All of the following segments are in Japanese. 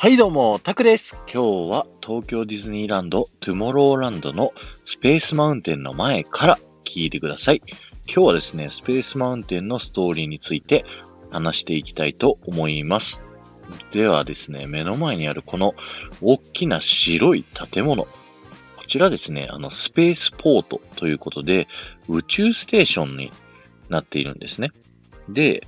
はいどうも、タクです。今日は東京ディズニーランド、トゥモローランドのスペースマウンテンの前から聞いてください。今日はですね、スペースマウンテンのストーリーについて話していきたいと思います。ではですね、目の前にあるこの大きな白い建物。こちらですね、あの、スペースポートということで、宇宙ステーションになっているんですね。で、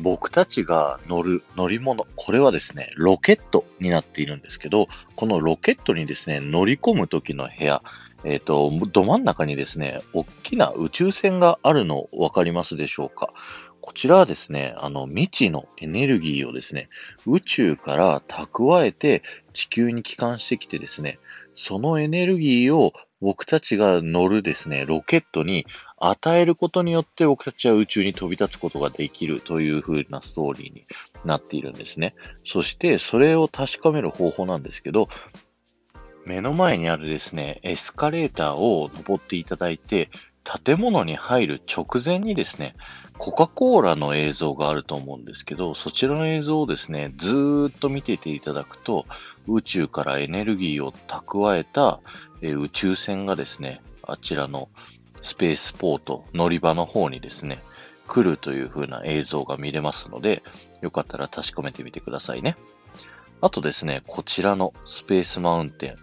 僕たちが乗る乗り物、これはですね、ロケットになっているんですけど、このロケットにですね、乗り込む時の部屋、えっ、と、ど真ん中にですね、大きな宇宙船があるの分かりますでしょうか？こちらはですね、あの、未知のエネルギーをですね、宇宙から蓄えて地球に帰還してきてですね、そのエネルギーを僕たちが乗るですね、ロケットに与えることによって僕たちは宇宙に飛び立つことができるという風なストーリーになっているんですね。そしてそれを確かめる方法なんですけど、目の前にあるですね、エスカレーターを登っていただいて、建物に入る直前にですね、コカ・コーラの映像があると思うんですけど、そちらの映像をですね、ずーっと見てていただくと、宇宙からエネルギーを蓄えた、えー宇宙船がですね、あちらのスペースポート、乗り場の方にですね、来るという風な映像が見れますので、よかったら確かめてみてくださいね。あとですね、こちらのスペースマウンテン。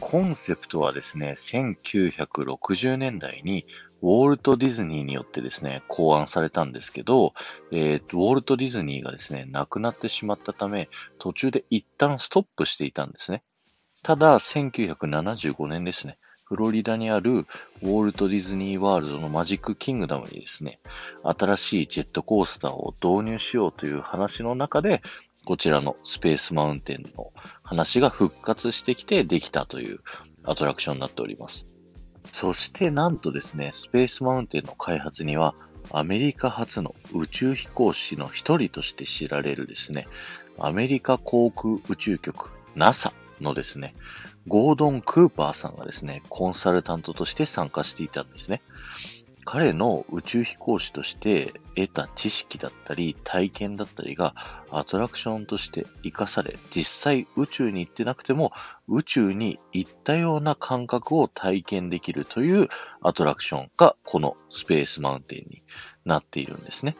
コンセプトはですね、1960年代にウォルト・ディズニーによってですね、考案されたんですけど、えーウォルト・ディズニーがですね、亡くなってしまったため、途中で一旦ストップしていたんですね。ただ、1975年ですね、フロリダにあるウォルト・ディズニー・ワールドのマジック・キングダムにですね、新しいジェットコースターを導入しようという話の中で、こちらのスペースマウンテンの話が復活してきてできたというアトラクションになっております。そしてなんとですね、スペースマウンテンの開発には、アメリカ初の宇宙飛行士の一人として知られるですね、アメリカ航空宇宙局 NASA のですね、ゴードン・クーパーさんがですね、コンサルタントとして参加していたんですね。彼の宇宙飛行士として得た知識だったり体験だったりがアトラクションとして活かされ、実際宇宙に行ってなくても宇宙に行ったような感覚を体験できるというアトラクションがこのスペースマウンテンになっているんですね。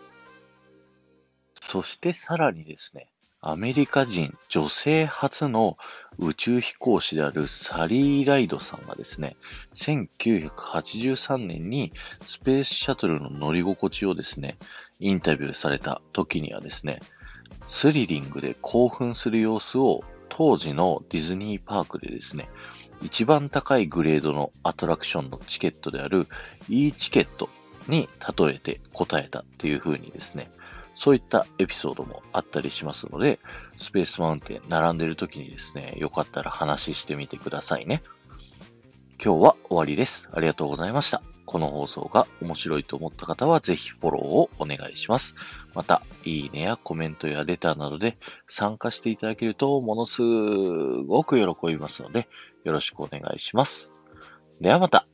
そしてさらにですね、アメリカ人女性初の宇宙飛行士であるサリー・ライドさんがですね、1983年にスペースシャトルの乗り心地をですね、インタビューされた時にはですね、スリリングで興奮する様子を当時のディズニーパークでですね、一番高いグレードのアトラクションのチケットである E チケットに例えて答えたっていう風にですね、そういったエピソードもあったりしますので、スペースマウンテン並んでる時にですね、よかったら話してみてくださいね。今日は終わりです。ありがとうございました。この放送が面白いと思った方はぜひフォローをお願いします。また、いいねやコメントやレターなどで参加していただけるとものすごく喜びますので、よろしくお願いします。ではまた。